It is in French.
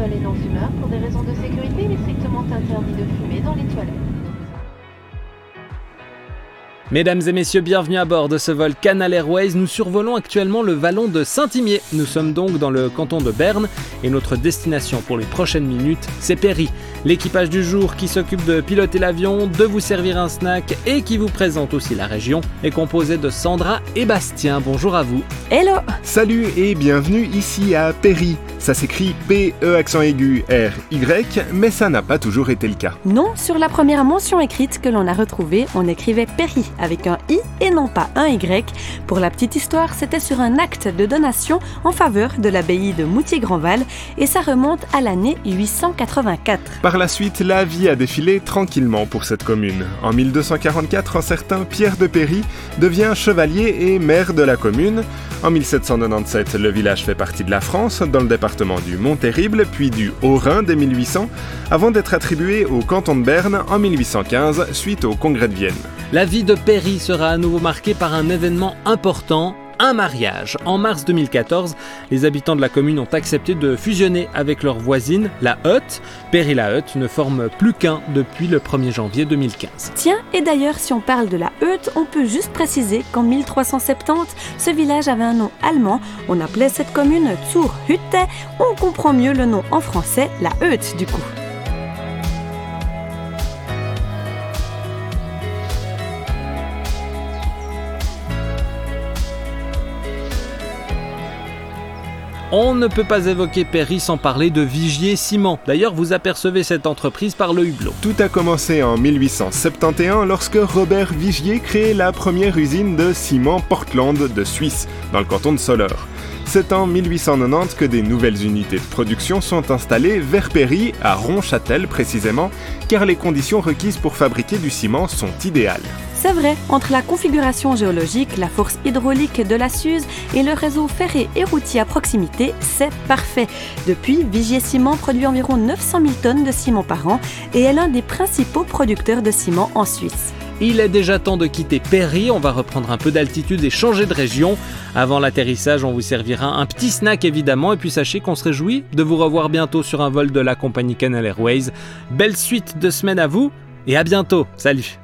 Pour des raisons de sécurité, il est strictement interdit de fumer dans les toilettes. Mesdames et messieurs, bienvenue à bord de ce vol Canal Airways. Nous survolons actuellement le vallon de Saint-Imier. Nous sommes donc dans le canton de Berne et notre destination pour les prochaines minutes, c'est Péry. L'équipage du jour qui s'occupe de piloter l'avion, de vous servir un snack et qui vous présente aussi la région est composé de Sandra et Bastien. Bonjour à vous. Hello Salut et bienvenue ici à Péry. Ça s'écrit P-E accent aigu R-Y, mais ça n'a pas toujours été le cas. Non, sur la première mention écrite que l'on a retrouvée, on écrivait Péry avec un I et non pas un Y. Pour la petite histoire, c'était sur un acte de donation en faveur de l'abbaye de Moutier-Grandval et ça remonte à l'année 884. Par la suite, la vie a défilé tranquillement pour cette commune. En 1244, un certain Pierre de Péry devient chevalier et maire de la commune. En 1797, le village fait partie de la France, dans le département du Mont-Terrible, puis du Haut-Rhin dès 1800, avant d'être attribué au canton de Berne en 1815, suite au congrès de Vienne. La vie de Péry sera à nouveau marquée par un événement important, un mariage. En mars 2014, les habitants de la commune ont accepté de fusionner avec leur voisine, la Hutte. Péry la Hutte ne forme plus qu'un depuis le 1er janvier 2015. Tiens, et d'ailleurs, si on parle de la Hutte, on peut juste préciser qu'en 1370, ce village avait un nom allemand. On appelait cette commune Zurhütte. On comprend mieux le nom en français, la Hutte du coup. On ne peut pas évoquer Péry sans parler de Vigier Ciment. D'ailleurs, vous apercevez cette entreprise par le hublot. Tout a commencé en 1871 lorsque Robert Vigier crée la première usine de ciment Portland de Suisse, dans le canton de Soleure. C'est en 1890 que des nouvelles unités de production sont installées vers Péry, à Ronchâtel précisément, car les conditions requises pour fabriquer du ciment sont idéales. C'est vrai, entre la configuration géologique, la force hydraulique de la Suze et le réseau ferré et routier à proximité, c'est parfait. Depuis, Vigier Ciment produit environ 900 000 tonnes de ciment par an et est l'un des principaux producteurs de ciment en Suisse. Il est déjà temps de quitter Péry, on va reprendre un peu d'altitude et changer de région. Avant l'atterrissage, on vous servira un petit snack évidemment, et puis sachez qu'on se réjouit de vous revoir bientôt sur un vol de la compagnie Canal Airways. Belle suite de semaine à vous, et à bientôt, salut